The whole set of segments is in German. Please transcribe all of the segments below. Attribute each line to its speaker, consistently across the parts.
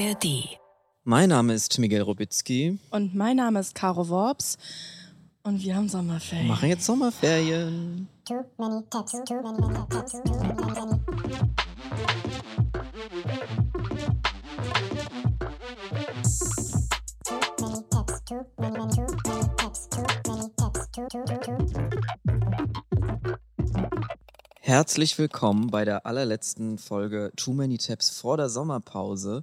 Speaker 1: ARD.
Speaker 2: Mein Name ist Miguel Robitzky.
Speaker 3: Und mein Name ist Caro Worps. Und wir haben
Speaker 2: Wir
Speaker 3: Sommerferien.
Speaker 2: machen jetzt Sommerferien.
Speaker 4: Too many tabs, too many, tabs, too many. Too
Speaker 2: Herzlich willkommen bei der allerletzten Folge Too Many Tabs vor der Sommerpause.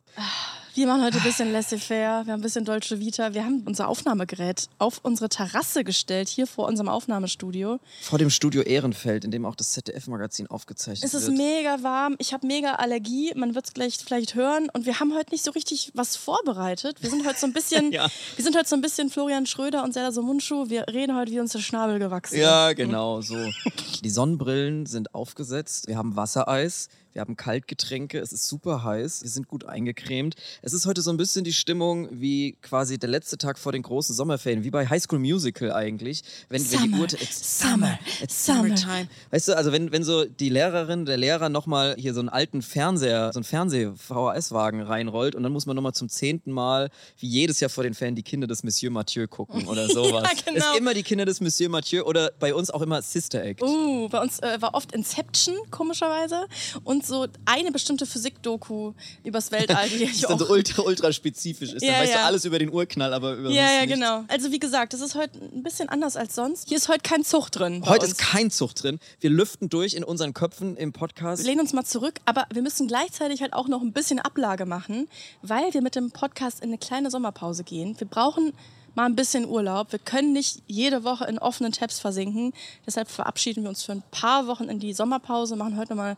Speaker 3: Wir machen heute ein bisschen laissez-faire, wir haben ein bisschen Dolce Vita. Wir haben unser Aufnahmegerät auf unsere Terrasse gestellt, hier vor unserem Aufnahmestudio.
Speaker 2: Vor dem Studio Ehrenfeld, in dem auch das ZDF-Magazin aufgezeichnet
Speaker 3: Es ist
Speaker 2: wird.
Speaker 3: mega warm, ich habe mega Allergie, man wird es gleich vielleicht hören. Und wir haben heute nicht so richtig was vorbereitet. Wir sind heute so ein bisschen,
Speaker 2: Ja.
Speaker 3: wir sind heute so ein bisschen Florian Schröder und Serdar Somunchu. Wir reden heute, wie uns der Schnabel gewachsen
Speaker 2: Ja,
Speaker 3: ist.
Speaker 2: genau so. Die Sonnenbrillen sind aufgesetzt. Wir haben Wassereis. Wir haben Kaltgetränke. Es ist super heiß. Wir sind gut eingecremt. Es ist heute so ein bisschen die Stimmung wie quasi der letzte Tag vor den großen Sommerferien, wie bei High School Musical eigentlich. Wenn, wenn die
Speaker 3: Summer,
Speaker 2: Uhr it's
Speaker 3: Summer,
Speaker 2: it's
Speaker 3: Summer.
Speaker 2: summertime. Weißt du, also wenn, wenn so die Lehrerin, der Lehrer nochmal hier so einen alten Fernseher, so einen Fernseh-VHS-Wagen reinrollt und dann muss man nochmal zum zehnten Mal, wie jedes Jahr vor den Ferien, die Kinder des Monsieur Mathieu gucken oder sowas.
Speaker 3: Ja, genau.
Speaker 2: Ist immer die Kinder des Monsieur Mathieu oder bei uns auch immer Sister Act.
Speaker 3: Uh, bei uns äh, war oft Inception, komischerweise. Und so eine bestimmte Physik-Doku übers Weltall. Die
Speaker 2: Das
Speaker 3: ich
Speaker 2: ist dann
Speaker 3: auch
Speaker 2: so ultra, ultra spezifisch ist. Dann
Speaker 3: Ja,
Speaker 2: weißt
Speaker 3: ja.
Speaker 2: du alles über den Urknall, aber über
Speaker 3: ja, ja,
Speaker 2: nicht.
Speaker 3: genau. Also wie gesagt, das ist heute ein bisschen anders als sonst. Hier ist heute kein Zug drin.
Speaker 2: Heute
Speaker 3: uns.
Speaker 2: ist kein Zucht drin. Wir lüften durch in unseren Köpfen im Podcast.
Speaker 3: Wir lehnen uns mal zurück, aber wir müssen gleichzeitig halt auch noch ein bisschen Ablage machen, weil wir mit dem Podcast in eine kleine Sommerpause gehen. Wir brauchen mal ein bisschen Urlaub. Wir können nicht jede Woche in offenen Tabs versinken. Deshalb verabschieden wir uns für ein paar Wochen in die Sommerpause, machen heute nochmal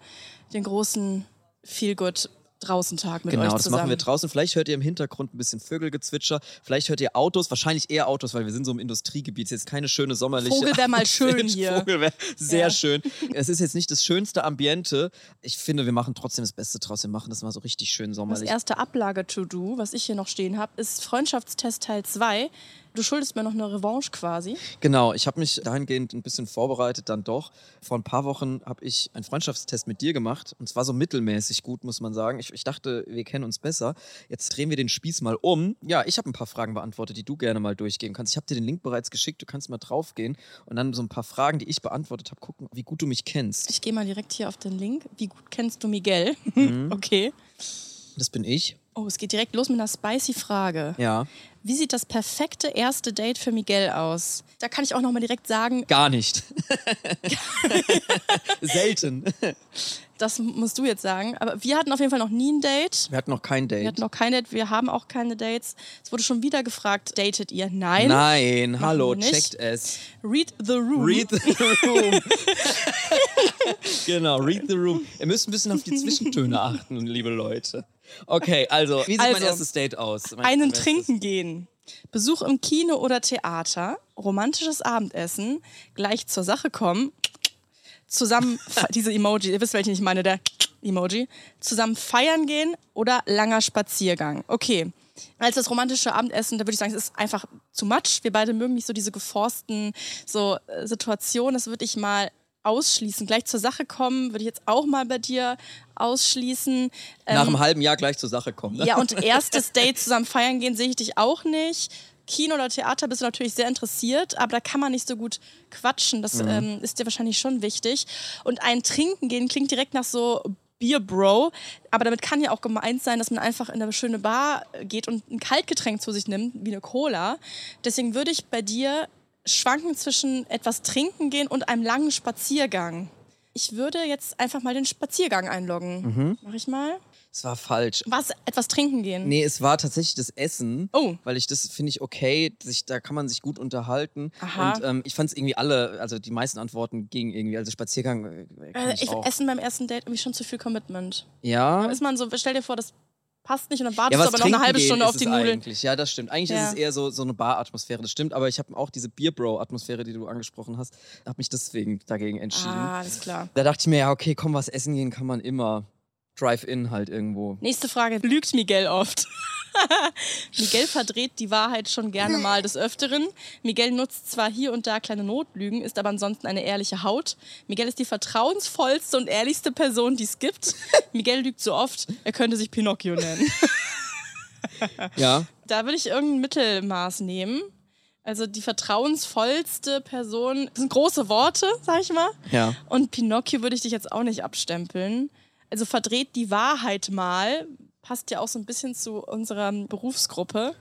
Speaker 3: den großen Feel-Good Draußentag mit
Speaker 2: Genau,
Speaker 3: euch
Speaker 2: das
Speaker 3: zusammen.
Speaker 2: machen wir draußen. Vielleicht hört ihr im Hintergrund ein bisschen Vögelgezwitscher. Vielleicht hört ihr Autos, wahrscheinlich eher Autos, weil wir sind so im Industriegebiet. Es ist jetzt keine schöne sommerliche.
Speaker 3: Vogel wär mal schön hier.
Speaker 2: Vogel wäre sehr
Speaker 3: Ja.
Speaker 2: schön. Es ist jetzt nicht das schönste Ambiente. Ich finde, wir machen trotzdem das Beste draus. Wir machen das mal so richtig schön
Speaker 3: Das
Speaker 2: sommerlich.
Speaker 3: erste Ablage-To-Do, was ich hier noch stehen habe, ist Freundschaftstest Teil 2. Du schuldest mir noch eine Revanche quasi.
Speaker 2: Genau, ich habe mich dahingehend ein bisschen vorbereitet, dann doch. Vor ein paar Wochen habe ich einen Freundschaftstest mit dir gemacht und zwar so mittelmäßig gut, muss man sagen. Ich, ich dachte, wir kennen uns besser. Jetzt drehen wir den Spieß mal um. Ja, ich habe ein paar Fragen beantwortet, die du gerne mal durchgehen kannst. Ich habe dir den Link bereits geschickt, du kannst mal draufgehen und dann so ein paar Fragen, die ich beantwortet habe, gucken, wie gut du mich kennst.
Speaker 3: Ich gehe mal direkt hier auf den Link. Wie gut kennst du Miguel?
Speaker 2: Mhm.
Speaker 3: okay.
Speaker 2: Das bin ich.
Speaker 3: Oh, es geht direkt los mit einer spicy Frage.
Speaker 2: Ja,
Speaker 3: Wie sieht das perfekte erste Date für Miguel aus? Da kann ich auch noch mal direkt sagen,
Speaker 2: gar nicht. Selten.
Speaker 3: das musst du jetzt sagen. Aber wir hatten auf jeden Fall noch nie ein Date.
Speaker 2: Wir hatten noch kein Date.
Speaker 3: Wir hatten noch kein Date. Wir haben auch keine Dates. Es wurde schon wieder gefragt, datet ihr? Nein.
Speaker 2: Nein, hallo, checkt es.
Speaker 3: Read the room.
Speaker 2: Read the room. genau, read the room. Ihr müsst ein bisschen auf die Zwischentöne achten, liebe Leute. Okay, also, wie sieht mein
Speaker 3: Also,
Speaker 2: erstes Date aus? Mein
Speaker 3: Einen
Speaker 2: erstes-
Speaker 3: trinken gehen. Besuch im Kino oder Theater, romantisches Abendessen, gleich zur Sache kommen, zusammen, diese Emoji, ihr wisst, welchen ich meine, der Emoji, zusammen feiern gehen oder langer Spaziergang. Okay. Als das romantische Abendessen, da würde ich sagen, es ist einfach zu much. Wir beide mögen nicht so diese geforsten so, äh, Situationen. Das würde ich mal ausschließen. Gleich zur Sache kommen, würde ich jetzt auch mal bei dir ausschließen.
Speaker 2: Nach einem halben Jahr gleich zur Sache kommen. Ne?
Speaker 3: Ja, und erstes Date zusammen feiern gehen sehe ich dich auch nicht. Kino oder Theater bist du natürlich sehr interessiert, aber da kann man nicht so gut quatschen. Das ähm, ist dir wahrscheinlich schon wichtig. Und ein Trinken gehen klingt direkt nach so Bier Bro, aber damit kann ja auch gemeint sein, dass man einfach in eine schöne Bar geht und ein Kaltgetränk zu sich nimmt, wie eine Cola. Deswegen würde ich bei dir schwanken zwischen etwas trinken gehen und einem langen Spaziergang. Ich würde jetzt einfach mal den Spaziergang einloggen. Mach ich mal.
Speaker 2: Es war falsch.
Speaker 3: Was? Etwas trinken gehen?
Speaker 2: Nee, es war tatsächlich das Essen.
Speaker 3: Oh.
Speaker 2: Weil ich das finde ich okay. Sich, da kann man sich gut unterhalten.
Speaker 3: Aha.
Speaker 2: Und ähm, ich fand es irgendwie alle, also die meisten Antworten gingen irgendwie. Also Spaziergang äh, kann
Speaker 3: Äh,
Speaker 2: ich
Speaker 3: ich
Speaker 2: auch.
Speaker 3: Essen beim ersten Date irgendwie schon zu viel Commitment.
Speaker 2: Ja.
Speaker 3: Ist man so, stell dir vor, das passt nicht und dann
Speaker 2: Ja,
Speaker 3: wartest
Speaker 2: was
Speaker 3: du aber noch eine halbe Stunde auf die Nudeln.
Speaker 2: Eigentlich. Ja, das stimmt. Eigentlich
Speaker 3: Ja.
Speaker 2: ist es eher so, so eine Bar-Atmosphäre, das stimmt. Aber ich habe auch diese Beer-Bro-Atmosphäre, die du angesprochen hast, habe mich deswegen dagegen entschieden.
Speaker 3: Ah, alles klar.
Speaker 2: Da dachte ich mir, ja, okay, komm, was essen gehen kann man immer. Drive-In halt irgendwo.
Speaker 3: Nächste Frage. Lügt Miguel oft? Miguel verdreht die Wahrheit schon gerne mal des Öfteren. Miguel nutzt zwar hier und da kleine Notlügen, ist aber ansonsten eine ehrliche Haut. Miguel ist die vertrauensvollste und ehrlichste Person, die es gibt. Miguel lügt so oft, er könnte sich Pinocchio nennen.
Speaker 2: Ja,
Speaker 3: Da würde ich irgendein Mittelmaß nehmen. Also die vertrauensvollste Person, das sind große Worte, sag ich mal.
Speaker 2: ja.
Speaker 3: Und Pinocchio würde ich dich jetzt auch nicht abstempeln. Also verdreht die Wahrheit mal. Passt ja auch so ein bisschen zu unserer Berufsgruppe.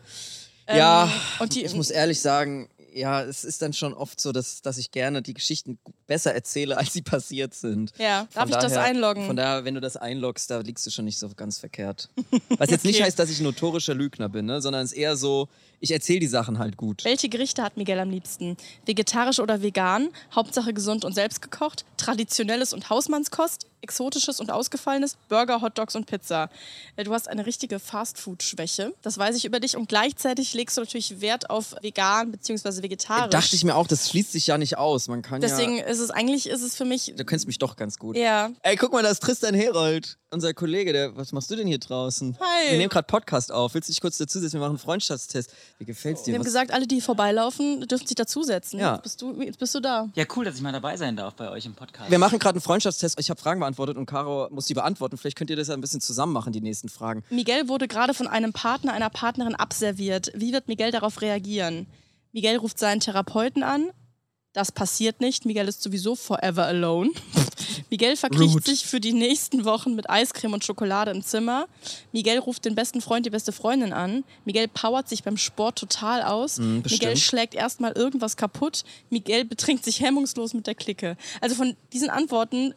Speaker 2: Ja,
Speaker 3: Ähm, und die,
Speaker 2: ich muss ehrlich sagen, ja, es ist dann schon oft so, dass, dass ich gerne die Geschichten besser erzähle, als sie passiert sind.
Speaker 3: Ja, darf
Speaker 2: Von
Speaker 3: ich das
Speaker 2: daher-
Speaker 3: einloggen?
Speaker 2: Von daher, wenn du das einloggst, da liegst du schon nicht so ganz verkehrt. Was jetzt nicht
Speaker 3: Okay.
Speaker 2: heißt, dass ich ein notorischer Lügner bin, ne? sondern es ist eher so, ich erzähle die Sachen halt gut.
Speaker 3: Welche Gerichte hat Miguel am liebsten? Vegetarisch oder vegan? Hauptsache gesund und selbst gekocht? Traditionelles und Hausmannskost? Exotisches und ausgefallenes? Burger, Hotdogs und Pizza? Äh, Du hast eine richtige Fastfood-Schwäche. Das weiß ich über dich. Und gleichzeitig legst du natürlich Wert auf vegan bzw. vegetarisch.
Speaker 2: Dachte ich mir auch, das schließt sich ja nicht aus. Man kann
Speaker 3: Deswegen
Speaker 2: ja.
Speaker 3: Ist es eigentlich, ist es für mich,
Speaker 2: Du kennst mich doch ganz gut.
Speaker 3: ja,
Speaker 2: Ey, guck mal, da ist Tristan Herold, unser Kollege. Der, was machst du denn hier draußen?
Speaker 3: Hi.
Speaker 2: Wir nehmen gerade Podcast auf. Willst du dich kurz dazusetzen? Wir machen einen Freundschaftstest. Wie gefällt's dir?
Speaker 3: wir haben
Speaker 2: Was-
Speaker 3: gesagt, alle, die vorbeilaufen, dürfen sich dazusetzen.
Speaker 2: Ja.
Speaker 3: Jetzt, bist du, jetzt bist du da.
Speaker 1: Ja, cool, dass ich mal dabei sein darf bei euch im Podcast.
Speaker 2: wir machen gerade einen Freundschaftstest. Ich habe Fragen beantwortet und Caro muss die beantworten. Vielleicht könnt ihr das ja ein bisschen zusammen machen, die nächsten Fragen.
Speaker 3: Miguel wurde gerade von einem Partner, einer Partnerin abserviert. Wie wird Miguel darauf reagieren? Miguel ruft seinen Therapeuten an. Das passiert nicht. Miguel ist sowieso forever alone. Miguel verkriecht
Speaker 2: Rude.
Speaker 3: sich für die nächsten Wochen mit Eiscreme und Schokolade im Zimmer. Miguel ruft den besten Freund, die beste Freundin an. Miguel powert sich beim Sport total aus.
Speaker 2: Mm.
Speaker 3: Miguel schlägt erstmal irgendwas kaputt. Miguel betrinkt sich hemmungslos mit der Clique. Also von diesen Antworten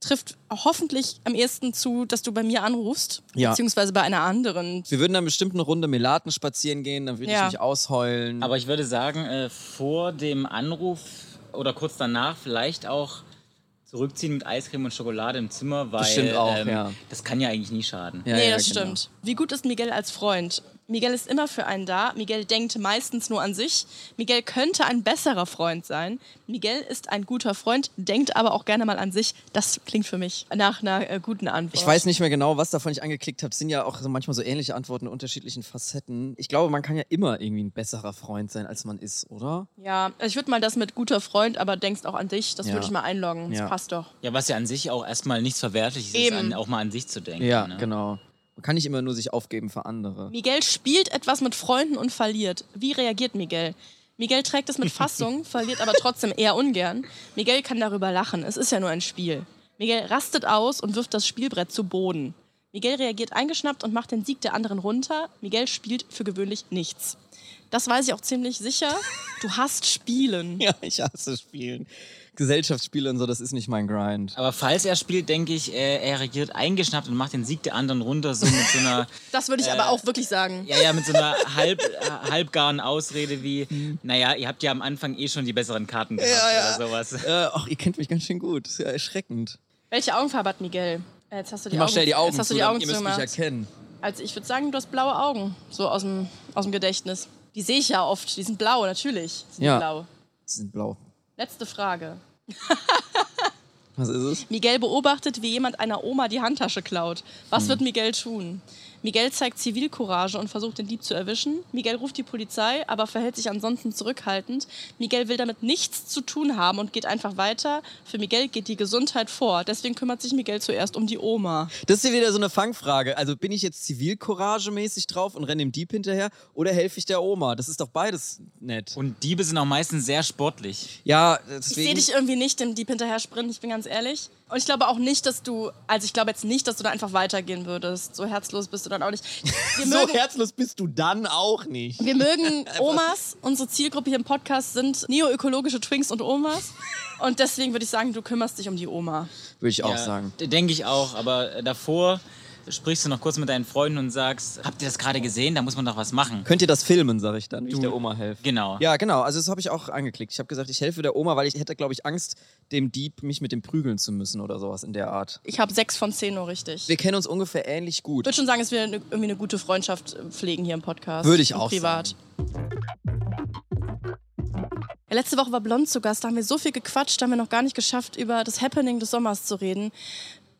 Speaker 3: trifft hoffentlich am ehesten zu, dass du bei mir anrufst,
Speaker 2: Ja.
Speaker 3: beziehungsweise bei einer anderen.
Speaker 2: Wir würden dann bestimmt eine Runde Melaten spazieren gehen, dann würde
Speaker 3: Ja.
Speaker 2: ich mich ausheulen.
Speaker 1: Aber ich würde sagen, äh, vor dem Anruf oder kurz danach vielleicht auch zurückziehen mit Eiscreme und Schokolade im Zimmer, weil
Speaker 2: Bestimmt auch,
Speaker 1: ähm,
Speaker 2: ja.
Speaker 1: das kann ja eigentlich nie schaden.
Speaker 2: Ja,
Speaker 3: nee,
Speaker 2: ja,
Speaker 3: das
Speaker 2: genau.
Speaker 3: stimmt. Wie gut ist Miguel als Freund? Miguel ist immer für einen da. Miguel denkt meistens nur an sich. Miguel könnte ein besserer Freund sein. Miguel ist ein guter Freund, denkt aber auch gerne mal an sich. Das klingt für mich nach einer äh, guten Antwort.
Speaker 2: Ich weiß nicht mehr genau, was davon ich angeklickt habe. Es sind ja auch so manchmal so ähnliche Antworten in unterschiedlichen Facetten. Ich glaube, man kann ja immer irgendwie ein besserer Freund sein, als man ist, oder?
Speaker 3: Ja, ich würde mal das mit guter Freund, aber denkst auch an dich. Das
Speaker 2: Ja.
Speaker 3: würde ich mal einloggen. Das
Speaker 2: Ja.
Speaker 3: passt doch.
Speaker 1: Ja, was ja an sich auch erstmal nichts Verwerfliches ist,
Speaker 3: Eben.
Speaker 1: an, auch mal an sich zu denken.
Speaker 2: Ja,
Speaker 1: ne?
Speaker 2: genau. Man kann nicht immer nur sich aufgeben für andere.
Speaker 3: Miguel spielt etwas mit Freunden und verliert. Wie reagiert Miguel? Miguel trägt es mit Fassung, verliert aber trotzdem eher ungern. Miguel kann darüber lachen. Es ist ja nur ein Spiel. Miguel rastet aus und wirft das Spielbrett zu Boden. Miguel reagiert eingeschnappt und macht den Sieg der anderen runter. Miguel spielt für gewöhnlich nichts. Das weiß ich auch ziemlich sicher. Du hast Spielen.
Speaker 2: Ja, ich hasse Spielen. Gesellschaftsspiele und so, das ist nicht mein Grind.
Speaker 1: Aber falls er spielt, denke ich, er, er reagiert eingeschnappt und macht den Sieg der anderen runter, so mit so einer,
Speaker 3: Das würde ich aber auch wirklich sagen.
Speaker 1: ja, ja, mit so einer halb, äh, halbgaren Ausrede wie, naja, ihr habt ja am Anfang eh schon die besseren Karten gehabt
Speaker 2: Ja, ja.
Speaker 1: oder sowas.
Speaker 2: Äh, ach, ihr kennt mich ganz schön gut. Das ist ja erschreckend.
Speaker 3: Welche Augenfarbe hat Miguel? Äh, Jetzt hast du die
Speaker 2: Ich mach
Speaker 3: Augen,
Speaker 2: schnell die Augen
Speaker 3: jetzt hast
Speaker 2: zu,
Speaker 3: du die Augen
Speaker 2: ihr müsst mich erkennen.
Speaker 3: Also ich würde sagen, du hast blaue Augen, so aus dem, aus dem Gedächtnis. Die sehe ich ja oft, die sind blau, natürlich. Sind
Speaker 2: Ja.
Speaker 3: die blau.
Speaker 2: Sie sind blau.
Speaker 3: Letzte Frage.
Speaker 2: Was ist es?
Speaker 3: Miguel beobachtet, wie jemand einer Oma die Handtasche klaut. Was
Speaker 2: Hm.
Speaker 3: wird Miguel tun? Miguel zeigt Zivilcourage und versucht, den Dieb zu erwischen. Miguel ruft die Polizei, aber verhält sich ansonsten zurückhaltend. Miguel will damit nichts zu tun haben und geht einfach weiter. Für Miguel geht die Gesundheit vor. Deswegen kümmert sich Miguel zuerst um die Oma.
Speaker 2: Das ist ja wieder so eine Fangfrage. Also bin ich jetzt zivilcouragemäßig drauf und renne dem Dieb hinterher oder helfe ich der Oma? Das ist doch beides nett.
Speaker 1: Und Diebe sind auch meistens sehr sportlich.
Speaker 2: ja,
Speaker 3: Ich sehe
Speaker 2: deswegen.
Speaker 3: dich irgendwie nicht dem Dieb hinterher sprinten, ich bin ganz ehrlich. Und ich glaube auch nicht, dass du, also ich glaube jetzt nicht, dass du da einfach weitergehen würdest. So herzlos bist du dann auch nicht. Wir
Speaker 2: so herzlos bist du dann auch nicht.
Speaker 3: wir mögen Omas. Unsere Zielgruppe hier im Podcast sind neoökologische Twinks und Omas. Und deswegen würde ich sagen, du kümmerst dich um die Oma.
Speaker 2: Würde ich auch
Speaker 1: Ja,
Speaker 2: sagen.
Speaker 1: Denke ich auch, aber davor sprichst du noch kurz mit deinen Freunden und sagst, habt ihr das gerade gesehen? Da muss man doch was machen.
Speaker 2: Könnt ihr das filmen, sage ich dann, wie ich der Oma helfe.
Speaker 1: Genau.
Speaker 2: Ja, genau. Also das habe ich auch angeklickt. Ich habe gesagt, ich helfe der Oma, weil ich hätte, glaube ich, Angst, dem Dieb mich mit dem prügeln zu müssen oder sowas in der Art.
Speaker 3: Ich habe sechs von zehn nur richtig.
Speaker 2: Wir kennen uns ungefähr ähnlich gut.
Speaker 3: Ich würde schon sagen, dass wir eine, irgendwie eine gute Freundschaft äh, pflegen hier im Podcast.
Speaker 2: Würde ich auch
Speaker 3: Privat. Ja, letzte Woche war Blond zu Gast, da haben wir so viel gequatscht, da haben wir noch gar nicht geschafft, über das Happening des Sommers zu reden.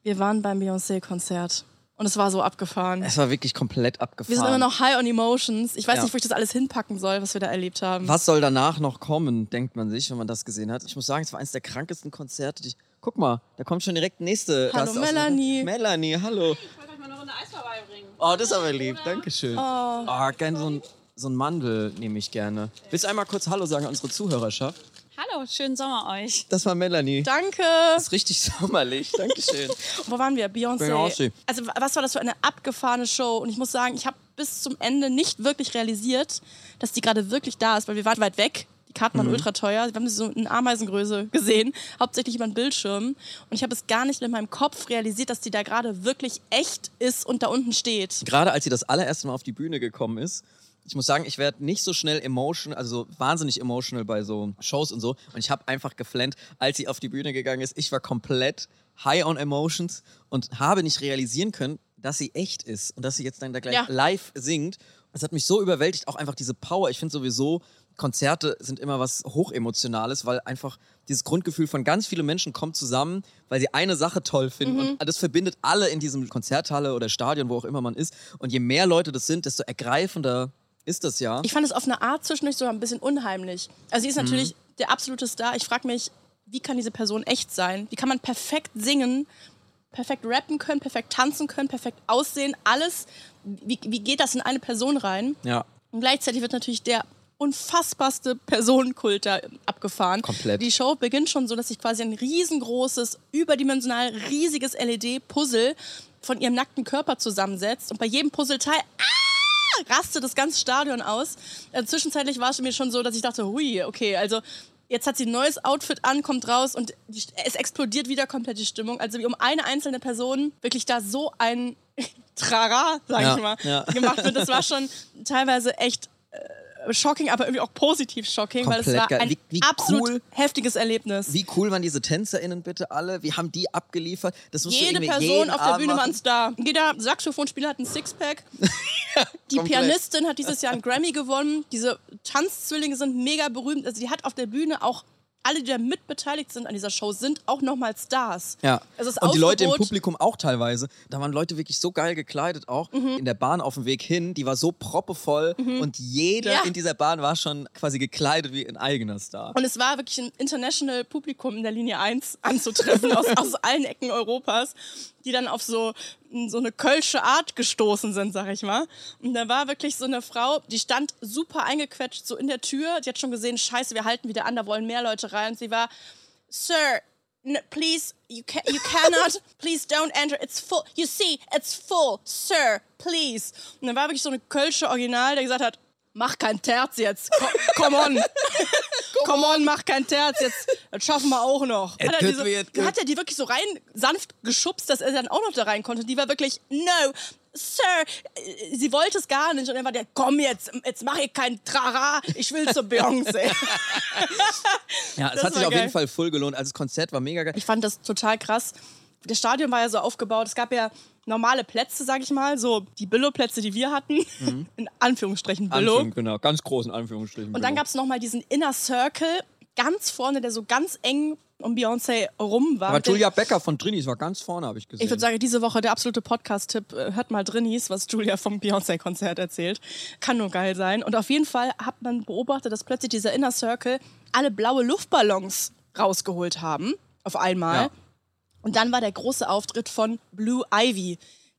Speaker 3: Wir waren beim Beyoncé-Konzert und es war so abgefahren.
Speaker 2: Es war wirklich komplett abgefahren.
Speaker 3: Wir sind immer noch high on emotions. Ich weiß
Speaker 2: Ja.
Speaker 3: nicht, wo ich das alles hinpacken soll, was wir da erlebt haben.
Speaker 2: Was soll danach noch kommen, denkt man sich, wenn man das gesehen hat. Ich muss sagen, es war eines der krankesten Konzerte. Die ich, guck mal, da kommt schon direkt nächste
Speaker 3: Hallo,
Speaker 2: Gast aus-
Speaker 3: Melanie.
Speaker 2: Melanie, hallo.
Speaker 5: Ich wollte euch mal eine Runde Eis vorbeibringen.
Speaker 2: Oh, das ist aber lieb. Dankeschön. Oh, gerne so ein, so ein Mandel nehme ich gerne. Willst du einmal kurz Hallo sagen an unsere Zuhörerschaft?
Speaker 5: Hallo, schönen Sommer euch.
Speaker 2: Das war Melanie.
Speaker 3: Danke.
Speaker 2: Das ist richtig sommerlich. Dankeschön.
Speaker 3: Wo waren wir? Beyoncé.
Speaker 2: Beyoncé.
Speaker 3: Also was war das für eine abgefahrene Show? Und ich muss sagen, ich habe bis zum Ende nicht wirklich realisiert, dass die gerade wirklich da ist, weil wir waren weit weg. Die Karten waren ultra teuer. Wir haben sie so in Ameisengröße gesehen, hauptsächlich über den Bildschirm. Und ich habe es gar nicht in meinem Kopf realisiert, dass die da gerade wirklich echt ist und da unten steht.
Speaker 2: Gerade als sie das allererste Mal auf die Bühne gekommen ist, ich muss sagen, ich werde nicht so schnell emotional, also so wahnsinnig emotional bei so Shows und so. Und ich habe einfach geflennt, als sie auf die Bühne gegangen ist. Ich war komplett high on emotions und habe nicht realisieren können, dass sie echt ist und dass sie jetzt dann da gleich
Speaker 3: Ja.
Speaker 2: live singt. Das hat mich so überwältigt, auch einfach diese Power. Ich finde sowieso, Konzerte sind immer was Hochemotionales, weil einfach dieses Grundgefühl von ganz vielen Menschen kommt zusammen, weil sie eine Sache toll finden. Und das verbindet alle in diesem Konzerthalle oder Stadion, wo auch immer man ist. Und je mehr Leute das sind, desto ergreifender ist das ja.
Speaker 3: Ich fand es auf eine Art zwischendurch sogar ein bisschen unheimlich. Also sie ist natürlich der absolute Star. Ich frage mich, wie kann diese Person echt sein? Wie kann man perfekt singen, perfekt rappen können, perfekt tanzen können, perfekt aussehen, alles? Wie, wie geht das in eine Person rein?
Speaker 2: ja.
Speaker 3: Und gleichzeitig wird natürlich der unfassbarste Personenkult da abgefahren.
Speaker 2: Komplett.
Speaker 3: Die Show beginnt schon so, dass sich quasi ein riesengroßes, überdimensional riesiges LED-Puzzle von ihrem nackten Körper zusammensetzt. Und bei jedem Puzzleteil ah, rastet das ganze Stadion aus. Äh, zwischenzeitlich war es mir schon so, dass ich dachte, hui, okay, also jetzt hat sie ein neues Outfit an, kommt raus und die, es explodiert wieder komplett die Stimmung. Also wie um eine einzelne Person wirklich da so ein Trara, sag
Speaker 2: Ja,
Speaker 3: ich mal,
Speaker 2: ja.
Speaker 3: gemacht wird. Das war schon teilweise echt äh, shocking, aber irgendwie auch positiv shocking, weil es
Speaker 2: Komplett
Speaker 3: war ein
Speaker 2: Wie- wie
Speaker 3: absolut
Speaker 2: cool-
Speaker 3: heftiges Erlebnis.
Speaker 2: Wie cool waren diese TänzerInnen bitte alle? Wie haben die abgeliefert? Das
Speaker 3: Jede Person auf der
Speaker 2: Abend
Speaker 3: Bühne war ein Star. Jeder Saxophonspieler hat ein Sixpack. Die
Speaker 2: komplett.
Speaker 3: Pianistin hat dieses Jahr einen Grammy gewonnen. Diese Tanzzwillinge sind mega berühmt. Also die hat auf der Bühne auch alle, die da mitbeteiligt sind an dieser Show, sind auch nochmal Stars.
Speaker 2: Ja.
Speaker 3: Also
Speaker 2: und die Leute im Publikum auch teilweise. Da waren Leute wirklich so geil gekleidet auch.
Speaker 3: Mhm.
Speaker 2: In der Bahn auf dem Weg hin, die war so proppevoll und jeder
Speaker 3: Ja.
Speaker 2: in dieser Bahn war schon quasi gekleidet wie ein eigener Star.
Speaker 3: Und es war wirklich ein international Publikum in der Linie 1 anzutreffen, aus, aus allen Ecken Europas, die dann auf so, so eine kölsche Art gestoßen sind, sag ich mal. Und da war wirklich so eine Frau, die stand super eingequetscht, so in der Tür. Die hat schon gesehen, scheiße, wir halten wieder an, da wollen mehr Leute rein. Und sie war, Sir, please, you, ca you cannot, please don't enter, it's full. You see, it's full, Sir, please. Und dann war wirklich so eine kölsche Original, der gesagt hat, mach kein Terz jetzt, Co come on. Come on, mach kein Terz, jetzt das schaffen wir auch noch. Hat er,
Speaker 2: gut.
Speaker 3: hat er die wirklich so rein sanft geschubst, dass er dann auch noch da rein konnte. Die war wirklich, no, Sir, äh, sie wollte es gar nicht. Und dann war der, komm jetzt, jetzt mach ich kein Trara, ich will zur Beyoncé.
Speaker 2: Ja, es hat sich
Speaker 3: war
Speaker 2: auf
Speaker 3: geil.
Speaker 2: jeden Fall voll gelohnt. Also das Konzert war mega geil.
Speaker 3: Ich fand das total krass. Das Stadion war ja so aufgebaut, es gab ja normale Plätze, sag ich mal, so die Billo-Plätze, die wir hatten, in Anführungsstrichen Billo.
Speaker 2: Anführung, genau, ganz großen Anführungsstrichen.
Speaker 3: Und dann gab es nochmal diesen Inner Circle, ganz vorne, der so ganz eng um Beyoncé rum war.
Speaker 2: Aber Julia Becker von Trinis war ganz vorne, habe ich gesehen.
Speaker 3: Ich würde sagen, diese Woche der absolute Podcast-Tipp. äh, Hört mal Drinnies, was Julia vom Beyoncé-Konzert erzählt. Kann nur geil sein. Und auf jeden Fall hat man beobachtet, dass plötzlich dieser Inner Circle alle blaue Luftballons rausgeholt haben. Auf einmal.
Speaker 2: Ja.
Speaker 3: Und dann war der große Auftritt von Blue Ivy,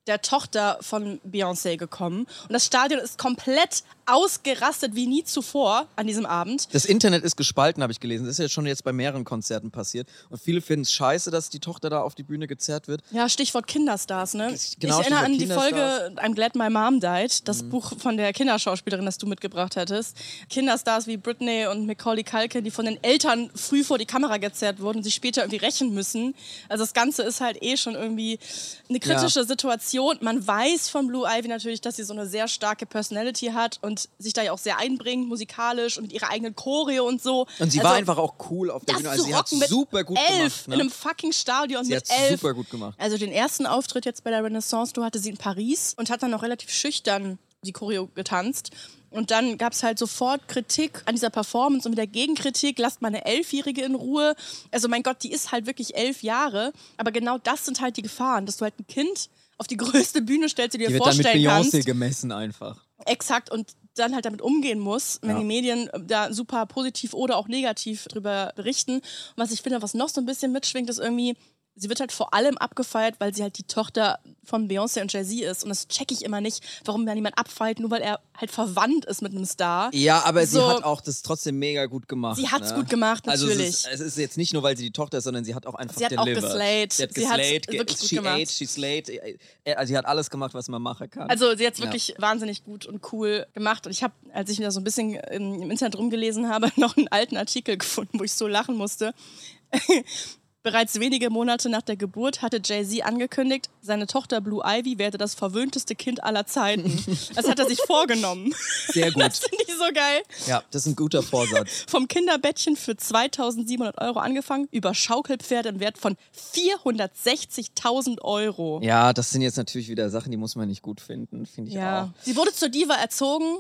Speaker 3: der Tochter von Beyoncé, gekommen. Und das Stadion ist komplett ausgerastet wie nie zuvor an diesem Abend.
Speaker 2: Das Internet ist gespalten, habe ich gelesen. Das ist jetzt schon jetzt bei mehreren Konzerten passiert. Und viele finden es scheiße, dass die Tochter da auf die Bühne gezerrt wird.
Speaker 3: Ja, Stichwort Kinderstars, ne?
Speaker 2: Genau,
Speaker 3: ich erinnere an die Folge I'm Glad My Mom Died, das
Speaker 2: Mhm.
Speaker 3: Buch von der Kinderschauspielerin, das du mitgebracht hattest. Kinderstars wie Britney und Macaulay Culkin, die von den Eltern früh vor die Kamera gezerrt wurden und sich später irgendwie rächen müssen. Also das Ganze ist halt eh schon irgendwie eine kritische Situation. Man weiß von Blue Ivy natürlich, dass sie so eine sehr starke Personality hat und sich da ja auch sehr einbringt, musikalisch und mit ihrer eigenen Choreo und so.
Speaker 2: Und sie
Speaker 3: also,
Speaker 2: war einfach auch cool auf der Bühne. Also sie hat super gut
Speaker 3: elf
Speaker 2: gemacht. Ne?
Speaker 3: in einem fucking Stadion
Speaker 2: Sie
Speaker 3: mit elf.
Speaker 2: super gut gemacht.
Speaker 3: Also den ersten Auftritt jetzt bei der Renaissance, du hatte sie in Paris und hat dann noch relativ schüchtern die Choreo getanzt. Und dann gab es halt sofort Kritik an dieser Performance und wieder Gegenkritik, lasst meine Elfjährige in Ruhe. Also mein Gott, die ist halt wirklich elf Jahre. Aber genau das sind halt die Gefahren, dass du halt ein Kind auf die größte Bühne stellst, die du dir
Speaker 2: Die wird dann mit
Speaker 3: vorstellen
Speaker 2: Beyoncé gemessen einfach.
Speaker 3: Exakt und dann halt damit umgehen muss, wenn
Speaker 2: Ja.
Speaker 3: die Medien da super positiv oder auch negativ drüber berichten. Und was ich finde, was noch so ein bisschen mitschwingt, ist irgendwie, sie wird halt vor allem abgefeiert, weil sie halt die Tochter von Beyoncé und Jay-Z ist. Und das check ich immer nicht, warum da niemand abfällt, nur weil er halt verwandt ist mit einem Star.
Speaker 2: Ja, aber sie
Speaker 3: So.
Speaker 2: hat auch das trotzdem mega gut gemacht.
Speaker 3: Sie hat's
Speaker 2: ne?
Speaker 3: gut gemacht,
Speaker 2: Also
Speaker 3: natürlich.
Speaker 2: es ist, es ist jetzt nicht nur, weil sie die Tochter ist, sondern sie hat auch einfach
Speaker 3: Sie hat auch
Speaker 2: delivered.
Speaker 3: geslayed.
Speaker 2: Sie hat
Speaker 3: Sie
Speaker 2: geslayed, ge-
Speaker 3: wirklich gut
Speaker 2: she
Speaker 3: gemacht.
Speaker 2: ate, she slayed. Äh, Also sie hat alles gemacht, was man machen kann.
Speaker 3: Also sie hat es
Speaker 2: Ja.
Speaker 3: wirklich wahnsinnig gut und cool gemacht. Und ich habe, als ich mir da so ein bisschen im Internet rumgelesen habe, noch einen alten Artikel gefunden, wo ich so lachen musste. Bereits wenige Monate nach der Geburt hatte Jay-Z angekündigt, seine Tochter Blue Ivy werde das verwöhnteste Kind aller Zeiten. Das hat er sich vorgenommen.
Speaker 2: Sehr gut.
Speaker 3: Das finde ich so geil.
Speaker 2: ja, das ist ein guter Vorsatz.
Speaker 3: Vom Kinderbettchen für 2700 Euro angefangen, über Schaukelpferde im Wert von 460.000 Euro.
Speaker 2: Ja, das sind jetzt natürlich wieder Sachen, die muss man nicht gut finden, finde ich
Speaker 3: Ja.
Speaker 2: auch.
Speaker 3: Sie wurde zur Diva erzogen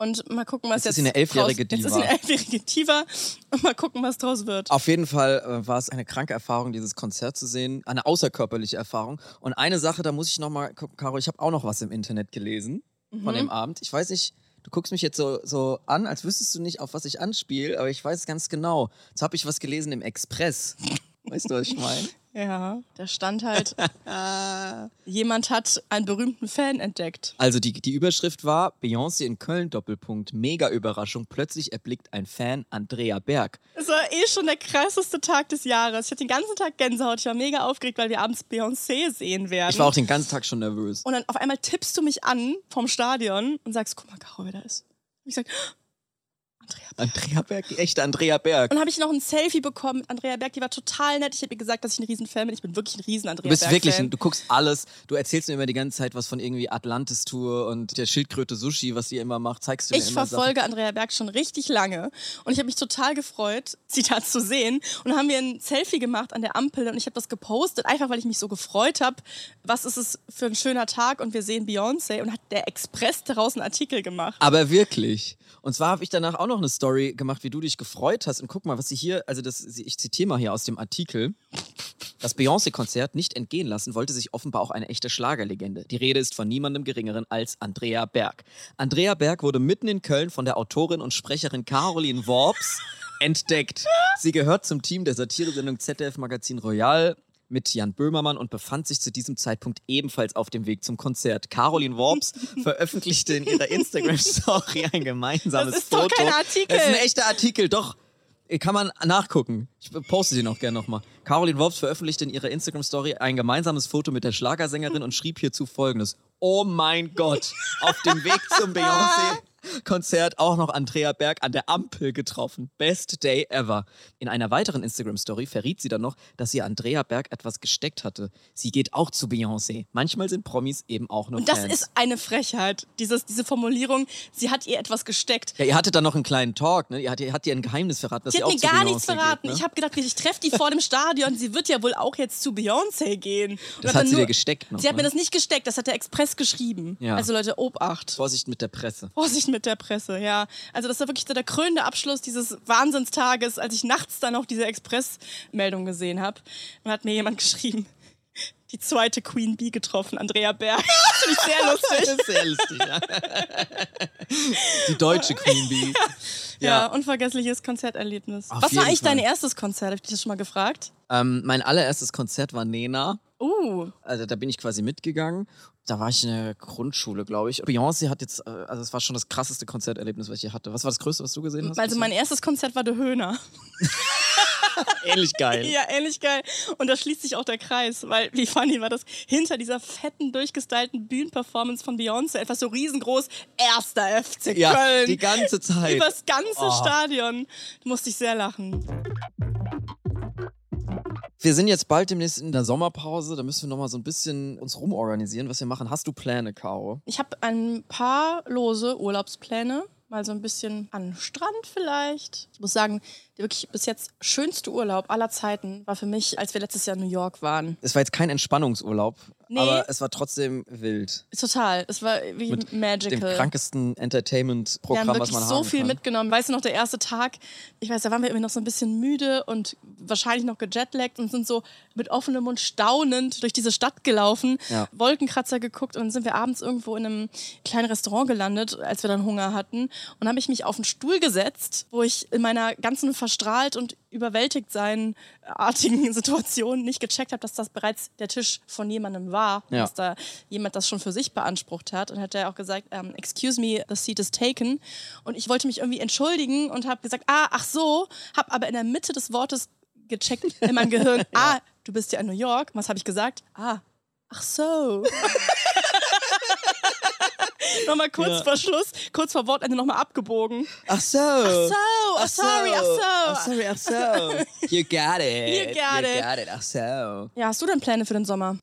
Speaker 3: und mal gucken, was
Speaker 2: Jetzt
Speaker 3: jetzt.
Speaker 2: ist eine elfjährige
Speaker 3: draus, Jetzt ist
Speaker 2: Diva.
Speaker 3: eine elfjährige Diva und mal gucken, was draus wird.
Speaker 2: Auf jeden Fall äh, war es eine kranke Erfahrung, dieses Konzert zu sehen, eine außerkörperliche Erfahrung. Und eine Sache, da muss ich noch mal gucken, Caro, ich habe auch noch was im Internet gelesen von
Speaker 3: Mhm.
Speaker 2: dem Abend. Ich weiß nicht, du guckst mich jetzt so, so an, als wüsstest du nicht, auf was ich anspiele, aber ich weiß ganz genau. Jetzt habe ich was gelesen im Express. Weißt du, was ich meine?
Speaker 3: Ja, da stand halt, jemand hat einen berühmten Fan entdeckt.
Speaker 2: Also die, die Überschrift war Beyoncé in Köln Doppelpunkt Mega Überraschung plötzlich erblickt ein Fan Andrea Berg.
Speaker 3: Es war eh schon der krasseste Tag des Jahres. Ich hatte den ganzen Tag Gänsehaut. Ich war mega aufgeregt, weil wir abends Beyoncé sehen werden.
Speaker 2: Ich war auch den ganzen Tag schon nervös.
Speaker 3: und dann auf einmal tippst du mich an vom Stadion und sagst, guck mal, Caro, wer da ist. Und ich sag, Andrea Berg.
Speaker 2: Berg, die echte Andrea Berg.
Speaker 3: Und habe ich noch ein Selfie bekommen mit Andrea Berg, die war total nett. Ich habe ihr gesagt, dass ich ein Riesenfan bin. Ich bin wirklich ein riesen Andrea
Speaker 2: Du bist
Speaker 3: Berg
Speaker 2: wirklich, ein, du guckst alles. Du erzählst mir immer die ganze Zeit was von irgendwie Atlantis Tour und der Schildkröte Sushi, was sie immer macht. Zeigst du mir
Speaker 3: Ich
Speaker 2: immer
Speaker 3: verfolge Andrea Berg schon richtig lange und ich habe mich total gefreut, sie da zu sehen. Und dann haben wir ein Selfie gemacht an der Ampel und ich habe das gepostet, einfach weil ich mich so gefreut habe. Was ist es für ein schöner Tag und wir sehen Beyoncé und hat der Express daraus einen Artikel gemacht.
Speaker 2: Aber wirklich. Und zwar habe ich danach auch noch eine Story gemacht, wie du dich gefreut hast. Und guck mal, was sie hier, also das, ich zitiere mal hier aus dem Artikel. Das Beyoncé-Konzert nicht entgehen lassen wollte sich offenbar auch eine echte Schlagerlegende. Die Rede ist von niemandem Geringeren als Andrea Berg. Andrea Berg wurde mitten in Köln von der Autorin und Sprecherin Caroline Worps entdeckt. Sie gehört zum Team der Satiresendung ZDF Magazin Royal mit Jan Böhmermann und befand sich zu diesem Zeitpunkt ebenfalls auf dem Weg zum Konzert. Caroline Worps veröffentlichte in ihrer Instagram-Story ein gemeinsames
Speaker 3: Das ist doch
Speaker 2: Foto.
Speaker 3: kein Artikel.
Speaker 2: Das ist ein echter Artikel, doch. Kann man nachgucken. Ich poste den auch gerne nochmal. Caroline Worps veröffentlichte in ihrer Instagram-Story ein gemeinsames Foto mit der Schlagersängerin und schrieb hierzu folgendes. Oh mein Gott, auf dem Weg zum Beyoncé-Konzert auch noch Andrea Berg an der Ampel getroffen. Best day ever. In einer weiteren Instagram-Story verriet sie dann noch, dass ihr Andrea Berg etwas gesteckt hatte. Sie geht auch zu Beyoncé. Manchmal sind Promis eben auch nur
Speaker 3: Und das
Speaker 2: Fans.
Speaker 3: ist eine Frechheit, dieses, diese Formulierung, sie hat ihr etwas gesteckt.
Speaker 2: ja, ihr hattet dann noch einen kleinen Talk, ne? Ihr hat, ihr hat ihr ein Geheimnis verraten, dass
Speaker 3: Sie
Speaker 2: sie
Speaker 3: hat mir gar nichts verraten.
Speaker 2: Geht, ne?
Speaker 3: Ich habe gedacht, ich treffe die vor dem Stadion. Sie wird ja wohl auch jetzt zu Beyoncé gehen. Und
Speaker 2: Das hat sie dir gesteckt noch,
Speaker 3: Sie hat mir
Speaker 2: ne?
Speaker 3: das nicht gesteckt, das hat der Express geschrieben.
Speaker 2: Ja.
Speaker 3: Also Leute, Obacht.
Speaker 2: Vorsicht mit der Presse.
Speaker 3: Vorsicht mit der Presse, ja. Also das war wirklich der krönende Abschluss dieses Wahnsinnstages, als ich nachts dann auch diese Express-Meldung gesehen habe. Und hat mir jemand geschrieben, die zweite Queen Bee getroffen, Andrea Berg. Das finde ich sehr lustig.
Speaker 2: Das ist sehr lustig, ja. Die deutsche Queen Bee.
Speaker 3: Ja, unvergessliches Konzerterlebnis.
Speaker 2: Auf
Speaker 3: Was war eigentlich dein
Speaker 2: Fall.
Speaker 3: erstes Konzert? Habe ich dich das schon mal gefragt?
Speaker 2: Ähm, mein allererstes Konzert war Nena.
Speaker 3: Uh,
Speaker 2: Also da bin ich quasi mitgegangen. Da war ich in der Grundschule, glaube ich. Beyoncé hat jetzt, äh, also es war schon das krasseste Konzerterlebnis, was ich je hatte. Was war das Größte, was du gesehen hast?
Speaker 3: also mein erstes Konzert war der Höhner.
Speaker 2: ähnlich geil.
Speaker 3: Ja, ähnlich geil. Und da schließt sich auch der Kreis, weil wie funny war das? Hinter dieser fetten, durchgestylten Bühnenperformance von Beyoncé, etwas so riesengroß, erster FC
Speaker 2: Ja,
Speaker 3: Köln.
Speaker 2: die ganze Zeit.
Speaker 3: Übers ganze
Speaker 2: Oh.
Speaker 3: Stadion. Da musste ich sehr lachen.
Speaker 2: Wir sind jetzt bald demnächst in der Sommerpause. Da müssen wir nochmal so ein bisschen uns rumorganisieren, was wir machen. Hast du Pläne, Caro?
Speaker 3: Ich habe ein paar lose Urlaubspläne. Mal so ein bisschen an den Strand vielleicht. Ich muss sagen, wirklich bis jetzt schönste Urlaub aller Zeiten war für mich, als wir letztes Jahr in New York waren.
Speaker 2: Es war jetzt kein Entspannungsurlaub,
Speaker 3: Nee.
Speaker 2: aber es war trotzdem wild.
Speaker 3: Total. Es war wie
Speaker 2: Mit
Speaker 3: magical.
Speaker 2: Dem krankesten
Speaker 3: Wir
Speaker 2: Entertainment-Programm,
Speaker 3: haben
Speaker 2: was man
Speaker 3: so
Speaker 2: haben
Speaker 3: viel
Speaker 2: kann.
Speaker 3: mitgenommen. Weißt du noch, der erste Tag, ich weiß, da waren wir irgendwie noch so ein bisschen müde und wahrscheinlich noch gejetlaggt und sind so mit offenem Mund staunend durch diese Stadt gelaufen,
Speaker 2: Ja.
Speaker 3: Wolkenkratzer geguckt und dann sind wir abends irgendwo in einem kleinen Restaurant gelandet, als wir dann Hunger hatten. Und habe ich mich auf einen Stuhl gesetzt, wo ich in meiner ganzen verstrahlt und überwältigt sein artigen Situation nicht gecheckt habe, dass das bereits der Tisch von jemandem war,
Speaker 2: Ja.
Speaker 3: dass da jemand das schon für sich beansprucht hat. Und hat er auch gesagt, ähm, excuse me, the seat is taken. Und ich wollte mich irgendwie entschuldigen und habe gesagt, ah, ach so, habe aber in der Mitte des Wortes gecheckt in meinem Gehirn, ah, du bist ja in New York. Was habe ich gesagt? Ah, ach so. nochmal kurz
Speaker 2: Ja.
Speaker 3: vor Schluss, kurz vor Wortende nochmal abgebogen.
Speaker 2: Ach so.
Speaker 3: Ach so, ach sorry, ach so.
Speaker 2: Ach sorry, ach so. You got it.
Speaker 3: You got it.
Speaker 2: got it. Ach so.
Speaker 3: Ja, hast du denn Pläne für den Sommer?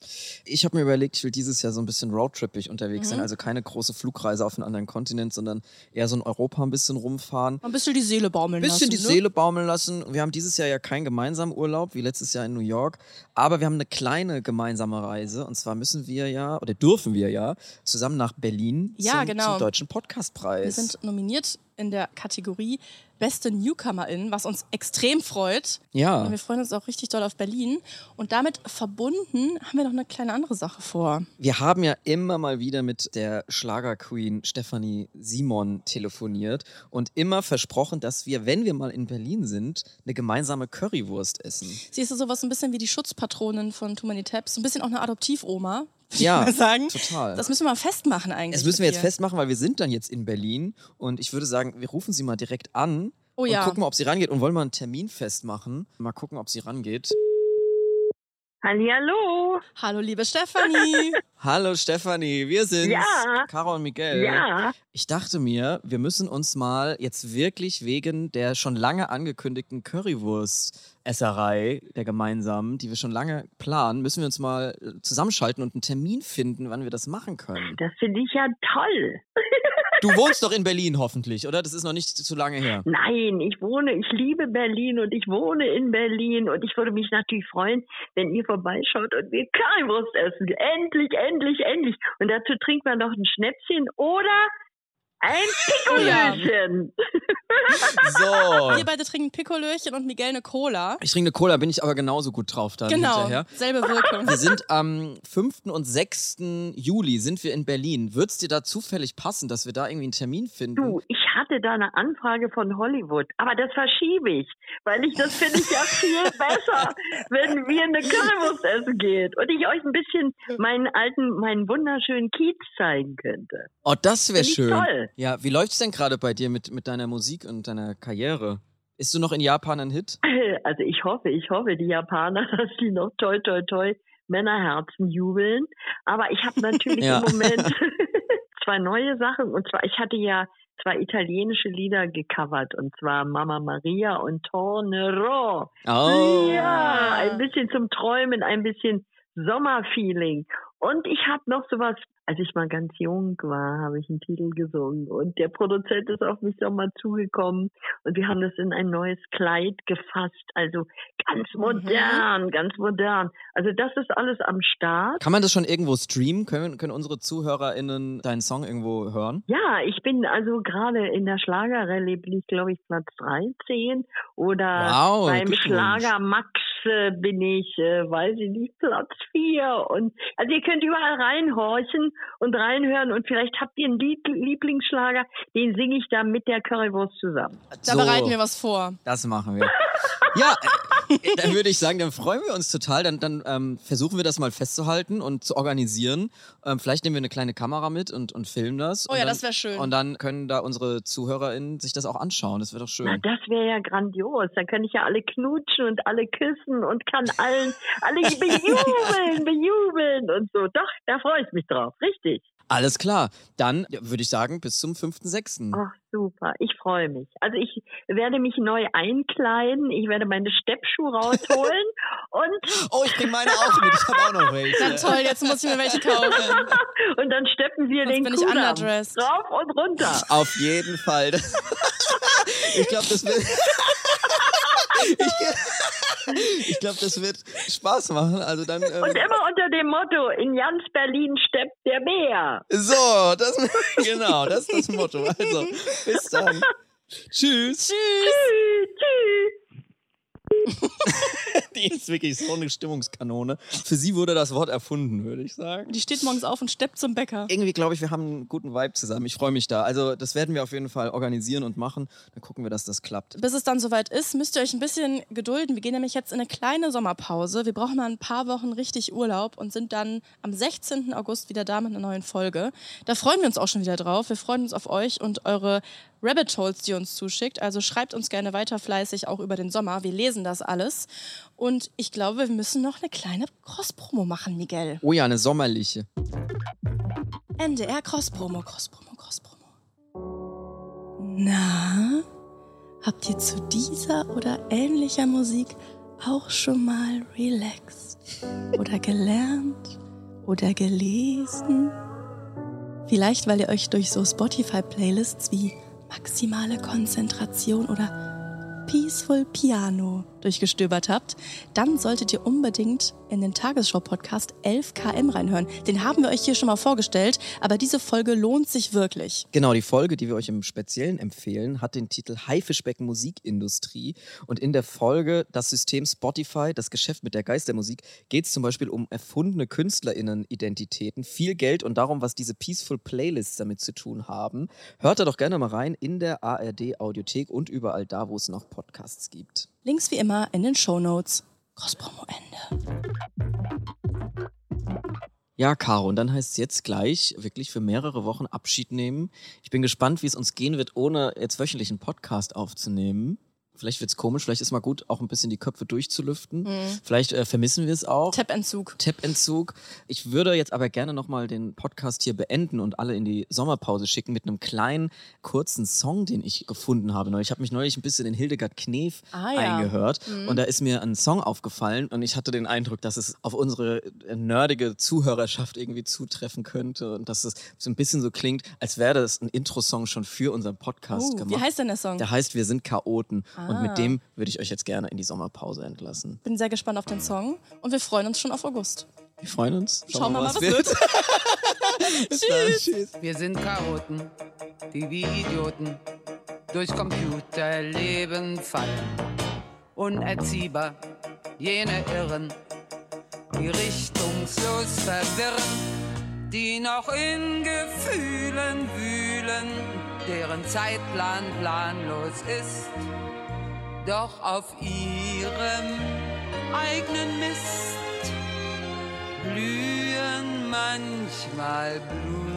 Speaker 2: Ich habe mir überlegt, ich will dieses Jahr so ein bisschen roadtrippig unterwegs
Speaker 3: Mhm.
Speaker 2: sein. Also keine große Flugreise auf einen anderen Kontinent, sondern eher so in Europa ein bisschen rumfahren.
Speaker 3: Ein bisschen die Seele baumeln
Speaker 2: Ein bisschen
Speaker 3: lassen.
Speaker 2: die
Speaker 3: ne?
Speaker 2: Seele baumeln lassen. Wir haben dieses Jahr ja keinen gemeinsamen Urlaub, wie letztes Jahr in New York. Aber wir haben eine kleine gemeinsame Reise. Und zwar müssen wir ja, oder dürfen wir ja, zusammen nach Berlin
Speaker 3: Ja,
Speaker 2: zum,
Speaker 3: genau.
Speaker 2: zum Deutschen Podcastpreis.
Speaker 3: Wir sind nominiert in der Kategorie Beste Newcomerin, was uns extrem freut.
Speaker 2: ja.
Speaker 3: Und wir freuen uns auch richtig doll auf Berlin. Und damit verbunden haben wir noch eine kleine andere Sache vor.
Speaker 2: Wir haben ja immer mal wieder mit der Schlagerqueen Stefanie Simon telefoniert und immer versprochen, dass wir, wenn wir mal in Berlin sind, eine gemeinsame Currywurst essen.
Speaker 3: Sie ist so sowas ein bisschen wie die Schutzpatronin von Too Many Taps. Ein bisschen auch eine Adoptivoma,
Speaker 2: Ja,
Speaker 3: ich mal sagen.
Speaker 2: total.
Speaker 3: Das müssen wir mal festmachen eigentlich.
Speaker 2: Das müssen wir jetzt festmachen, weil wir sind dann jetzt in Berlin und ich würde sagen, wir rufen sie mal direkt an
Speaker 3: Oh
Speaker 2: und
Speaker 3: ja.
Speaker 2: gucken mal, ob sie rangeht und wollen mal einen Termin festmachen. Mal gucken, ob sie rangeht.
Speaker 6: Hallihallo.
Speaker 3: Hallo, liebe Stefanie.
Speaker 2: Hallo Stefanie, wir sind
Speaker 6: Ja.
Speaker 2: Caro und Miguel.
Speaker 6: Ja,
Speaker 2: Ich dachte mir, wir müssen uns mal jetzt wirklich wegen der schon lange angekündigten Currywurst-Esserei der gemeinsamen, die wir schon lange planen, müssen wir uns mal äh, zusammenschalten und einen Termin finden, wann wir das machen können.
Speaker 6: das finde ich ja toll.
Speaker 2: Du wohnst doch in Berlin hoffentlich, oder? Das ist noch nicht zu lange her.
Speaker 6: Nein, ich wohne, ich liebe Berlin und ich wohne in Berlin und ich würde mich natürlich freuen, wenn ihr vorbeischaut und wir Currywurst essen. Endlich, endlich, endlich. Und dazu trinkt man noch ein Schnäpschen oder ein Pikolöchen.
Speaker 2: So.
Speaker 3: Wir beide trinken Pikolöchen und Miguel eine Cola.
Speaker 2: Ich trinke eine Cola, bin ich aber genauso gut drauf dann
Speaker 3: Genau,
Speaker 2: hinterher.
Speaker 3: selbe Wirkung.
Speaker 2: Wir sind am 5. und 6. Juli sind wir in Berlin. Wird es dir da zufällig passen, dass wir da irgendwie einen Termin finden?
Speaker 6: Du, ich hatte da eine Anfrage von Hollywood, aber das verschiebe ich, weil ich das finde ich ja viel besser, wenn wir eine Currywurst essen geht und ich euch ein bisschen meinen alten, meinen wunderschönen Kiez zeigen könnte.
Speaker 2: Oh, das wäre schön.
Speaker 6: toll.
Speaker 2: Ja, wie läuft's denn gerade bei dir mit, mit deiner Musik und deiner Karriere? Ist du noch in Japan ein Hit?
Speaker 6: Also ich hoffe, ich hoffe, die Japaner, dass die noch toi toi toi Männerherzen jubeln. Aber ich habe natürlich
Speaker 2: Ja.
Speaker 6: im Moment zwei neue Sachen. Und zwar, ich hatte ja zwei italienische Lieder gecovert. Und zwar Mama Maria und Tornero.
Speaker 2: Oh.
Speaker 6: Ja, ein bisschen zum Träumen, ein bisschen Sommerfeeling. Und ich habe noch sowas, als ich mal ganz jung war, habe ich einen Titel gesungen und der Produzent ist auf mich nochmal zugekommen und wir haben das in ein neues Kleid gefasst, also ganz modern, ganz modern. Also das ist alles am Start.
Speaker 2: Kann man das schon irgendwo streamen? Können, können unsere ZuhörerInnen deinen Song irgendwo hören?
Speaker 6: Ja, ich bin also gerade in der Schlagerrallye bin ich glaube ich Platz 13 oder
Speaker 2: Wow,
Speaker 6: beim. Schlager Max äh, bin ich, äh, weiß ich nicht, Platz 4 und also ihr könnt überall reinhorchen und reinhören und vielleicht habt ihr einen Lieb Lieblingsschlager, den singe ich da mit der Currywurst zusammen.
Speaker 3: Da bereiten wir was vor.
Speaker 2: Das machen wir. ja, äh, dann würde ich sagen, dann freuen wir uns total. Dann, dann ähm, versuchen wir das mal festzuhalten und zu organisieren. Ähm, vielleicht nehmen wir eine kleine Kamera mit und, und filmen das.
Speaker 3: Oh
Speaker 2: und
Speaker 3: ja,
Speaker 2: dann,
Speaker 3: das wär schön.
Speaker 2: Und dann können da unsere ZuhörerInnen sich das auch anschauen. Das wäre doch
Speaker 6: Na,
Speaker 2: schön.
Speaker 6: das wäre ja grandios. Da kann ich ja alle knutschen und alle küssen und kann allen, alle bejubeln, bejubeln und so. Doch, da freue ich mich drauf. Richtig.
Speaker 2: Alles klar. Dann würde ich sagen, bis zum 5.6.
Speaker 6: Ach, super. Ich freue mich. Also ich werde mich neu einkleiden. Ich werde meine Steppschuhe rausholen und,
Speaker 2: Oh, ich bringe meine auch mit. Ich habe auch noch welche.
Speaker 3: Na toll, jetzt muss ich mir welche kaufen.
Speaker 6: und dann steppen wir
Speaker 3: Sonst
Speaker 6: den
Speaker 3: bin ich underdressed.
Speaker 6: rauf und runter.
Speaker 2: Auf jeden Fall. ich glaube, das wird. ich ich glaube, das wird Spaß machen. Also dann. Ähm,
Speaker 6: Und immer unter dem Motto, in ganz Berlin steppt der Bär.
Speaker 2: so, das, genau, das ist das Motto. Also, bis dann. Tschüss.
Speaker 3: Tschüss.
Speaker 6: Tschüss, tschüss.
Speaker 2: Die ist wirklich so eine Stimmungskanone. Für sie wurde das Wort erfunden, würde ich sagen.
Speaker 3: Die steht morgens auf und steppt zum Bäcker.
Speaker 2: Irgendwie glaube ich, wir haben einen guten Vibe zusammen. Ich freue mich da. Also das werden wir auf jeden Fall organisieren und machen. Dann gucken wir, dass das klappt.
Speaker 3: Bis es dann soweit ist, müsst ihr euch ein bisschen gedulden. Wir gehen nämlich jetzt in eine kleine Sommerpause. Wir brauchen mal ein paar Wochen richtig Urlaub und sind dann am 16. August wieder da mit einer neuen Folge. Da freuen wir uns auch schon wieder drauf. Wir freuen uns auf euch und eure Rabbit Holes, die uns zuschickt. Also schreibt uns gerne weiter fleißig auch über den Sommer. Wir lesen das alles. Und ich glaube, wir müssen noch eine kleine Cross-Promo machen, Miguel.
Speaker 2: Oh ja, eine sommerliche.
Speaker 3: NDR Cross-Promo, Cross-Promo, Cross-Promo. Na, habt ihr zu dieser oder ähnlicher Musik auch schon mal relaxed oder gelernt oder gelesen? Vielleicht, weil ihr euch durch so Spotify-Playlists wie maximale Konzentration oder Peaceful Piano durchgestöbert habt, dann solltet ihr unbedingt in den Tagesschau-Podcast 11KM reinhören. Den haben wir euch hier schon mal vorgestellt, aber diese Folge lohnt sich wirklich.
Speaker 2: Genau, die Folge, die wir euch im Speziellen empfehlen, hat den Titel Haifischbecken Musikindustrie. Und in der Folge Das System Spotify, das Geschäft mit der Geist der Musik, geht es zum Beispiel um erfundene KünstlerInnen-Identitäten, viel Geld und darum, was diese Peaceful Playlists damit zu tun haben. Hört da doch gerne mal rein in der ARD-Audiothek und überall da, wo es noch Podcasts gibt.
Speaker 3: Links wie immer in den Shownotes. Cross-Promo Ende.
Speaker 2: Ja, Caro, und dann heißt es jetzt gleich wirklich für mehrere Wochen Abschied nehmen. Ich bin gespannt, wie es uns gehen wird, ohne jetzt wöchentlich einen Podcast aufzunehmen. Vielleicht wird es komisch, vielleicht ist mal gut, auch ein bisschen die Köpfe durchzulüften.
Speaker 3: Mhm.
Speaker 2: Vielleicht äh, vermissen wir es auch.
Speaker 3: Tab-Entzug.
Speaker 2: Tab-Entzug. Ich würde jetzt aber gerne nochmal den Podcast hier beenden und alle in die Sommerpause schicken mit einem kleinen, kurzen Song, den ich gefunden habe. Ich habe mich neulich ein bisschen in Hildegard Knef
Speaker 3: Ah, ja.
Speaker 2: eingehört und da ist mir ein Song aufgefallen und ich hatte den Eindruck, dass es auf unsere äh, nerdige Zuhörerschaft irgendwie zutreffen könnte und dass es so ein bisschen so klingt, als wäre das ein Intro-Song schon für unseren Podcast
Speaker 3: Uh,
Speaker 2: gemacht.
Speaker 3: wie heißt denn der Song?
Speaker 2: Der heißt Wir sind Chaoten und
Speaker 3: Ah.
Speaker 2: mit dem würde ich euch jetzt gerne in die Sommerpause entlassen.
Speaker 3: Bin sehr gespannt auf den Song und wir freuen uns schon auf August.
Speaker 2: Wir freuen uns.
Speaker 3: Schauen wir mal, was wird.
Speaker 2: Bis dann. Tschüss.
Speaker 7: Wir sind Chaoten, die wie Idioten durch Computerleben fallen. Unerziehbar, jene Irren, die richtungslos verwirren, die noch in Gefühlen wühlen, deren Zeitplan planlos ist, doch auf ihrem eigenen Mist blühen manchmal Blumen.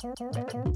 Speaker 4: two, two, two, two.